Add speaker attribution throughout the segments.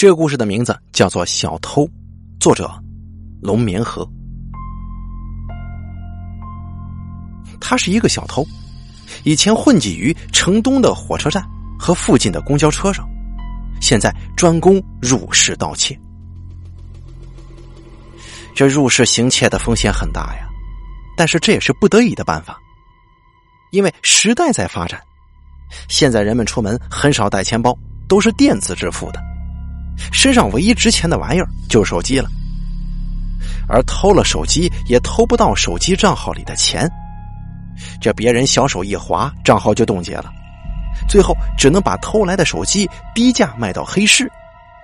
Speaker 1: 这个故事的名字叫做《小偷》，作者龙棉河。他是一个小偷，以前混迹于城东的火车站和附近的公交车上，现在专攻入室盗窃。这入室行窃的风险很大呀，但是这也是不得已的办法，因为时代在发展，现在人们出门很少带钱包，都是电子支付的。身上唯一值钱的玩意儿就是手机了，而偷了手机也偷不到手机账号里的钱，这别人小手一划，账号就冻结了，最后只能把偷来的手机低价卖到黑市，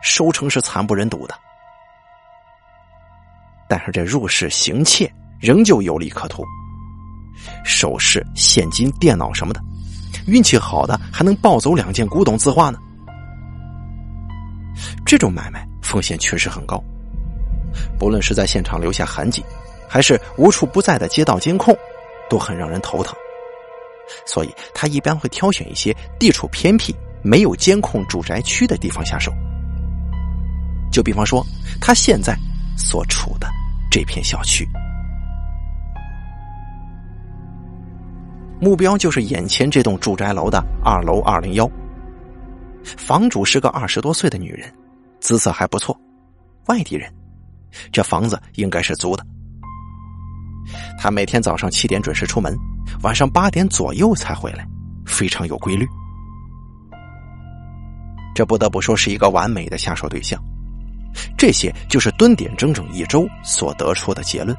Speaker 1: 收成是惨不忍睹的。但是这入室行窃仍旧有利可图，首饰、现金、电脑什么的，运气好的还能抱走两件古董字画呢。这种买卖风险确实很高，不论是在现场留下痕迹，还是无处不在的街道监控，都很让人头疼。所以他一般会挑选一些地处偏僻、没有监控住宅区的地方下手。就比方说，他现在所处的这片小区，目标就是眼前这栋住宅楼的二楼二零幺。房主是个二十多岁的女人，姿色还不错，外地人，这房子应该是租的。她每天早上七点准时出门，晚上八点左右才回来，非常有规律。这不得不说是一个完美的下手对象。这些就是蹲点整整一周所得出的结论。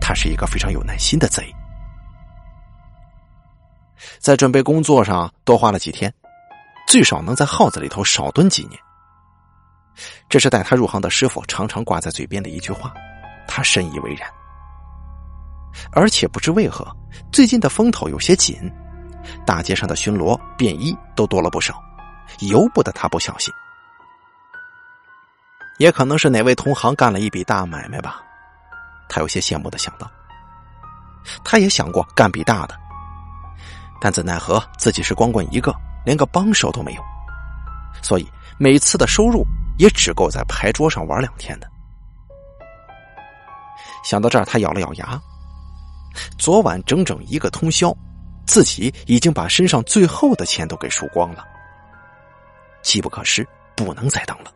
Speaker 1: 他是一个非常有耐心的贼，在准备工作上多花了几天。最少能在耗子里头少蹲几年，这是带他入行的师傅常常挂在嘴边的一句话，他深以为然。而且不知为何，最近的风头有些紧，大街上的巡逻、便衣都多了不少，由不得他不小心。也可能是哪位同行干了一笔大买卖吧，他有些羡慕的想到。他也想过干笔大的，但怎奈何自己是光棍一个。连个帮手都没有，所以每次的收入也只够在牌桌上玩两天的。想到这儿，他咬了咬牙。昨晚整整一个通宵，自己已经把身上最后的钱都给输光了。机不可失，不能再等了。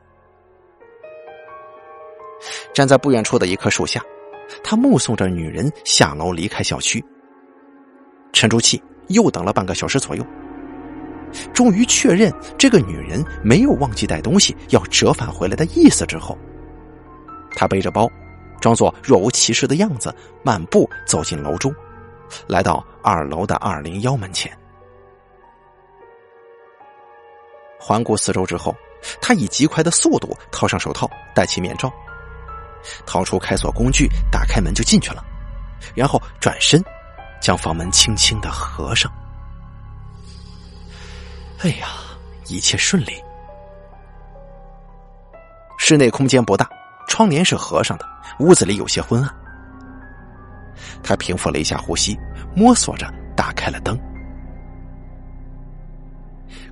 Speaker 1: 站在不远处的一棵树下，他目送着女人下楼离开小区，沉住气，又等了半个小时左右。终于确认这个女人没有忘记带东西要折返回来的意思之后，他背着包，装作若无其事的样子，漫步走进楼中，来到二楼的二零幺门前。环顾四周之后，他以极快的速度套上手套，戴起面罩，掏出开锁工具，打开门就进去了，然后转身，将房门轻轻的合上。哎呀，一切顺利。室内空间不大，窗帘是合上的，屋子里有些昏暗。他平复了一下呼吸，摸索着打开了灯。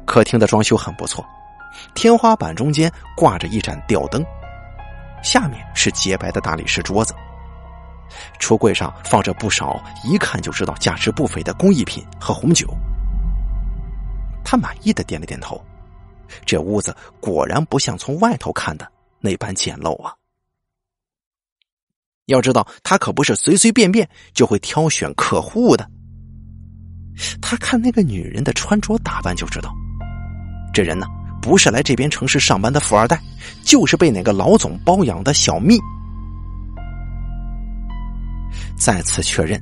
Speaker 1: 客厅的装修很不错，天花板中间挂着一盏吊灯，下面是洁白的大理石桌子。橱柜上放着不少一看就知道价值不菲的工艺品和红酒。他满意的点了点头，这屋子果然不像从外头看的那般简陋啊。要知道，他可不是随随便便就会挑选客户的。他看那个女人的穿着打扮就知道，这人呢不是来这边城市上班的富二代，就是被哪个老总包养的小蜜。再次确认，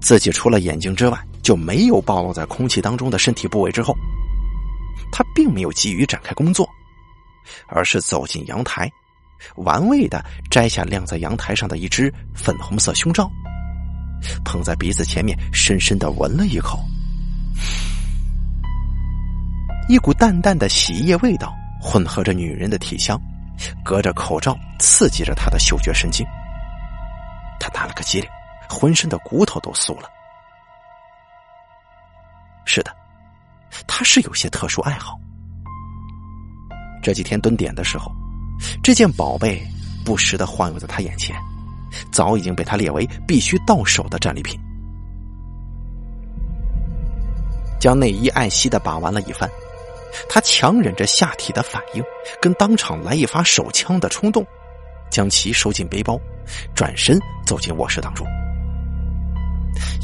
Speaker 1: 自己除了眼睛之外就没有暴露在空气当中的身体部位之后。他并没有急于展开工作，而是走进阳台，玩味的摘下晾在阳台上的一只粉红色胸罩，捧在鼻子前面，深深的闻了一口，一股淡淡的洗衣液味道混合着女人的体香，隔着口罩刺激着他的嗅觉神经。他打了个激灵，浑身的骨头都酥了。是的。他是有些特殊爱好，这几天蹲点的时候，这件宝贝不时的晃悠在他眼前，早已经被他列为必须到手的战利品。将内衣爱惜的把玩了一番，他强忍着下体的反应，跟当场来一发手枪的冲动，将其收进背包，转身走进卧室当中。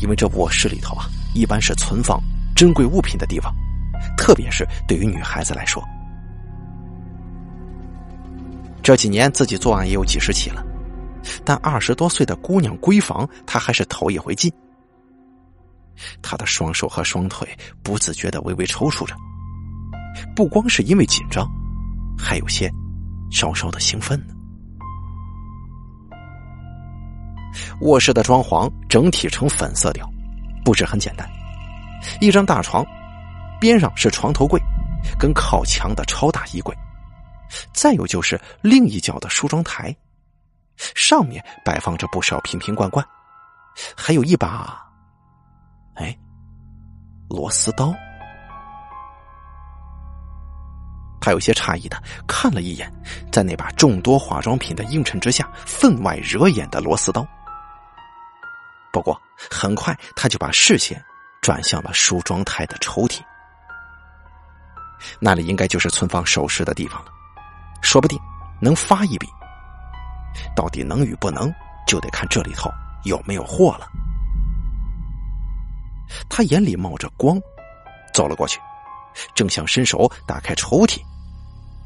Speaker 1: 因为这卧室里头啊，一般是存放珍贵物品的地方，特别是对于女孩子来说。这几年自己作案也有几十起了，但二十多岁的姑娘闺房，他还是头一回进。他的双手和双腿不自觉的微微抽搐着，不光是因为紧张，还有些稍稍的兴奋呢。卧室的装潢整体呈粉色调，布置很简单，一张大床，边上是床头柜，跟靠墙的超大衣柜，再有就是另一角的梳妆台，上面摆放着不少瓶瓶罐罐，还有一把。哎，螺丝刀。他有些诧异的看了一眼，在那把众多化妆品的映衬之下，分外惹眼的螺丝刀。不过，很快他就把视线转向了梳妆台的抽屉，那里应该就是存放首饰的地方了，说不定能发一笔。到底能与不能，就得看这里头有没有货了。他眼里冒着光，走了过去，正想伸手打开抽屉，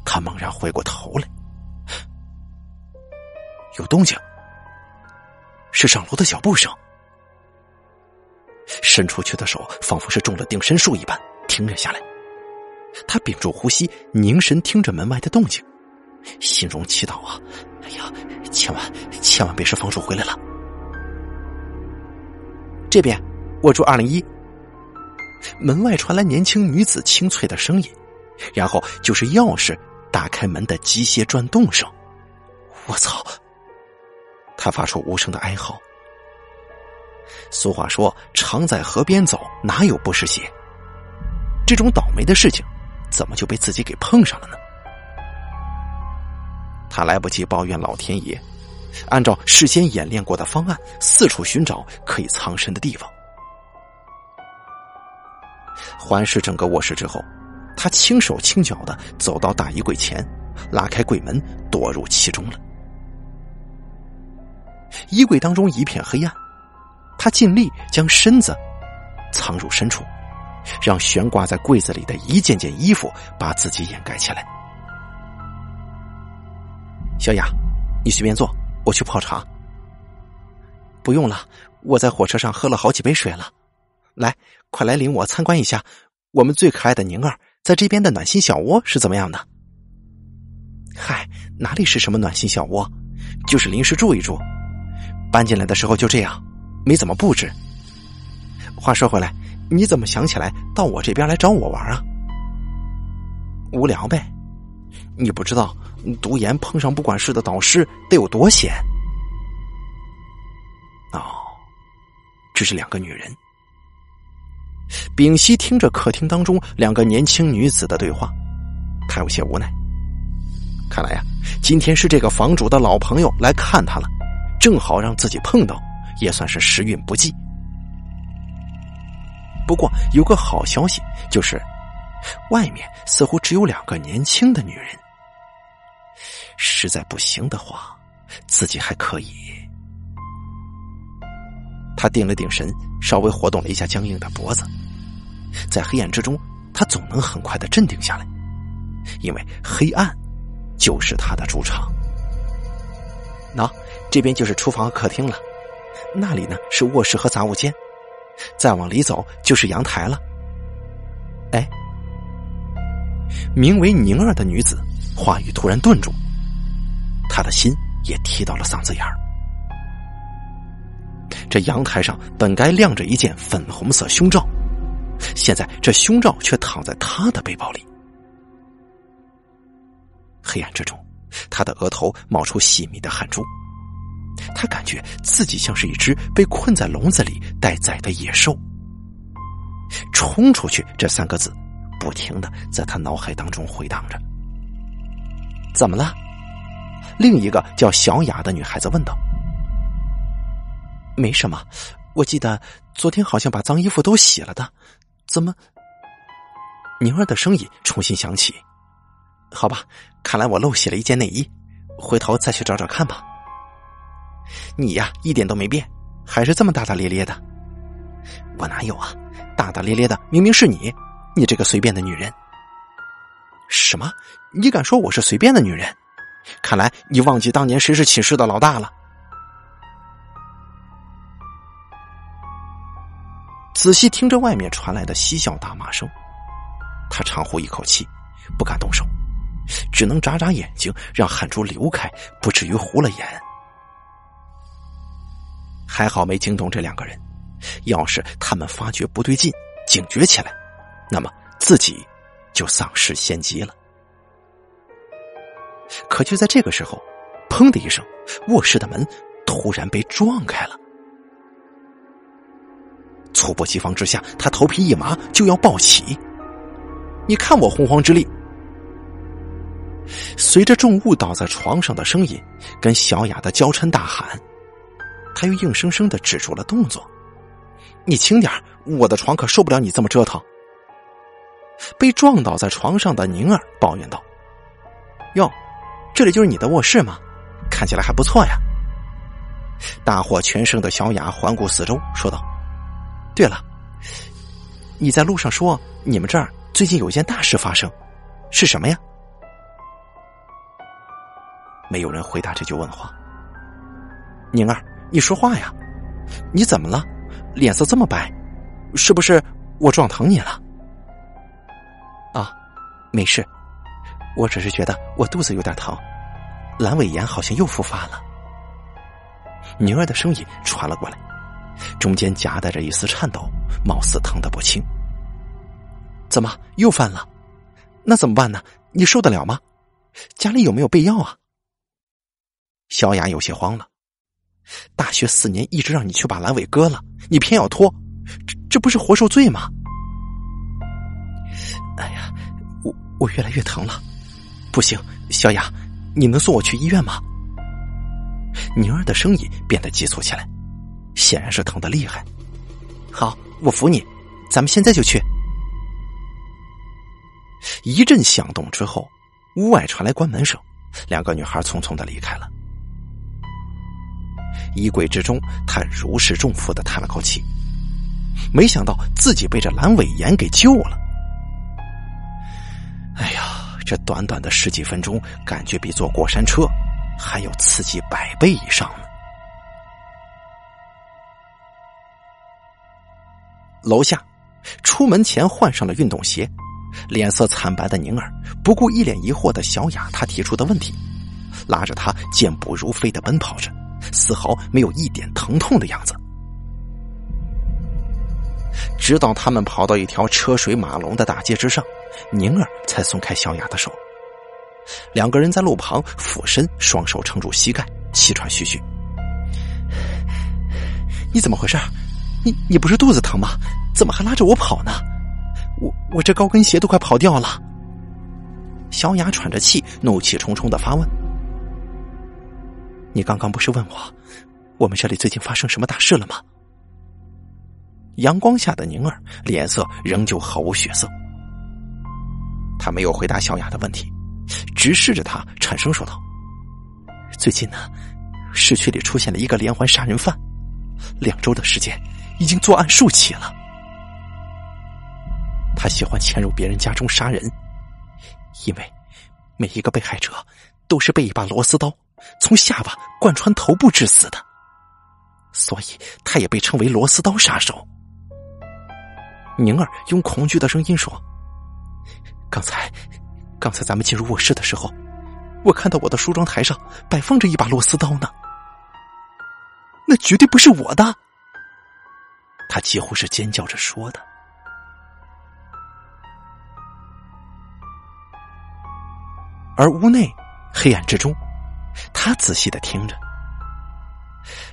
Speaker 1: 他猛然回过头来，有动静，是上楼的脚步声。伸出去的手仿佛是中了定身术一般停了下来，他屏住呼吸，凝神听着门外的动静，心中祈祷啊：“哎呀，千万千万别是房主回来了。”这边。我住二零一。门外传来年轻女子清脆的声音，然后就是钥匙打开门的机械转动声。我操！他发出无声的哀嚎。俗话说：“常在河边走，哪有不湿鞋？”这种倒霉的事情，怎么就被自己给碰上了呢？他来不及抱怨老天爷，按照事先演练过的方案，四处寻找可以藏身的地方。环视整个卧室之后，他轻手轻脚的走到大衣柜前，拉开柜门，躲入其中了。衣柜当中一片黑暗，他尽力将身子藏入深处，让悬挂在柜子里的一件件衣服把自己掩盖起来。小雅，你随便坐，我去泡茶。不用了，我在火车上喝了好几杯水了。来，快来领我参观一下我们最可爱的宁儿在这边的暖心小窝是怎么样的？嗨，哪里是什么暖心小窝，就是临时住一住，搬进来的时候就这样，没怎么布置。话说回来，你怎么想起来到我这边来找我玩啊？无聊呗，你不知道读研碰上不管事的导师得有多险。哦，这是两个女人。屏息听着客厅当中两个年轻女子的对话，他有些无奈。看来呀，今天是这个房主的老朋友来看他了，正好让自己碰到，也算是时运不济。不过有个好消息，就是外面似乎只有两个年轻的女人。实在不行的话，自己还可以。他定了定神，稍微活动了一下僵硬的脖子，在黑暗之中，他总能很快的镇定下来，因为黑暗就是他的主场。喏，这边就是厨房和客厅了，那里呢是卧室和杂物间，再往里走就是阳台了。哎，名为宁儿的女子话语突然顿住，她的心也提到了嗓子眼儿。这阳台上本该亮着一件粉红色胸罩，现在这胸罩却躺在她的背包里。黑暗之中，他的额头冒出细密的汗珠，他感觉自己像是一只被困在笼子里待宰的野兽。冲出去这三个字，不停的在他脑海当中回荡着。怎么了？另一个叫小雅的女孩子问道。没什么，我记得昨天好像把脏衣服都洗了的，怎么？宁儿的声音重新响起。好吧，看来我漏洗了一件内衣，回头再去找找看吧。你呀，一点都没变，还是这么大大咧咧的。我哪有啊？大大咧咧的明明是你，你这个随便的女人。什么？你敢说我是随便的女人？看来你忘记当年谁是寝室的老大了。仔细听着外面传来的嬉笑打骂声，他长呼一口气，不敢动手，只能眨眨眼睛，让汗珠流开，不至于糊了眼。还好没惊动这两个人，要是他们发觉不对劲，警觉起来，那么自己就丧失先机了。可就在这个时候，砰的一声，卧室的门突然被撞开了。猝不及防之下，他头皮一麻，就要抱起。你看我洪荒之力！随着重物倒在床上的声音，跟小雅的娇嗔大喊，他又硬生生的止住了动作。你轻点我的床可受不了你这么折腾。被撞倒在床上的宁儿抱怨道：“哟。”这里就是你的卧室吗？看起来还不错呀。大获全胜的小雅环顾四周，说道：“对了，你在路上说你们这儿最近有件大事发生，是什么呀？”没有人回答这句问话。宁儿，你说话呀！你怎么了？脸色这么白，是不是我撞疼你了？啊，没事。我只是觉得我肚子有点疼，阑尾炎好像又复发了。宁儿的声音传了过来，中间夹带着一丝颤抖，貌似疼得不轻。怎么又犯了？那怎么办呢？你受得了吗？家里有没有备药啊？小雅有些慌了。大学四年一直让你去把阑尾割了，你偏要拖，这这不是活受罪吗？哎呀，我我越来越疼了。不行，小雅，你能送我去医院吗？宁儿的声音变得急促起来，显然是疼的厉害。好，我扶你，咱们现在就去。一阵响动之后，屋外传来关门声，两个女孩匆匆的离开了。衣柜之中，他如释重负的叹了口气，没想到自己被这阑尾炎给救了。哎呀！这短短的十几分钟，感觉比坐过山车还要刺激百倍以上呢。楼下，出门前换上了运动鞋，脸色惨白的宁儿不顾一脸疑惑的小雅他提出的问题，拉着他健步如飞的奔跑着，丝毫没有一点疼痛的样子。直到他们跑到一条车水马龙的大街之上。宁儿才松开小雅的手，两个人在路旁俯身，双手撑住膝盖，气喘吁吁。你怎么回事？你你不是肚子疼吗？怎么还拉着我跑呢？我我这高跟鞋都快跑掉了。小雅喘着气，怒气冲冲的发问：“你刚刚不是问我，我们这里最近发生什么大事了吗？”阳光下的宁儿脸色仍旧毫无血色。他没有回答小雅的问题，直视着他，颤声说道：“最近呢，市区里出现了一个连环杀人犯，两周的时间，已经作案数起了。他喜欢潜入别人家中杀人，因为每一个被害者都是被一把螺丝刀从下巴贯穿头部致死的，所以他也被称为‘螺丝刀杀手’。”宁儿用恐惧的声音说。刚才，刚才咱们进入卧室的时候，我看到我的梳妆台上摆放着一把螺丝刀呢。那绝对不是我的！他几乎是尖叫着说的。而屋内黑暗之中，他仔细的听着，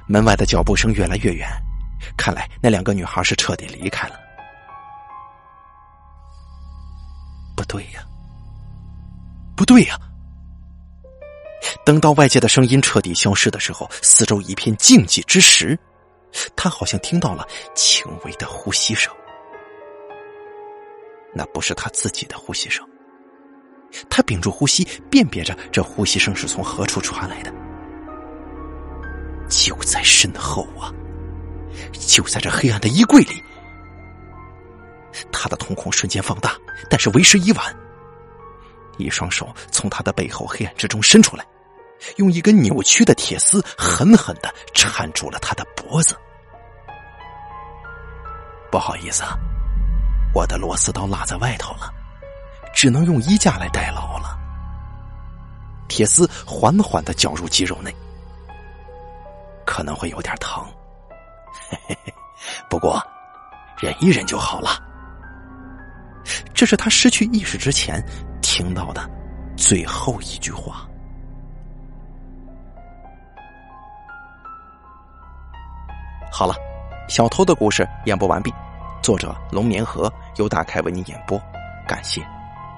Speaker 1: 门外的脚步声越来越远，看来那两个女孩是彻底离开了。不对呀，不对呀！等到外界的声音彻底消失的时候，四周一片静寂之时，他好像听到了轻微的呼吸声。那不是他自己的呼吸声。他屏住呼吸，辨别着这呼吸声是从何处传来的。就在身后啊！就在这黑暗的衣柜里。他的瞳孔瞬间放大，但是为时已晚。一双手从他的背后黑暗之中伸出来，用一根扭曲的铁丝狠狠的缠住了他的脖子。不好意思啊，我的螺丝刀落在外头了，只能用衣架来代劳了。铁丝缓缓的绞入肌肉内，可能会有点疼，嘿嘿嘿，不过忍一忍就好了。这是他失去意识之前听到的最后一句话。好了，小偷的故事演播完毕，作者龙眠河由大开为您演播，感谢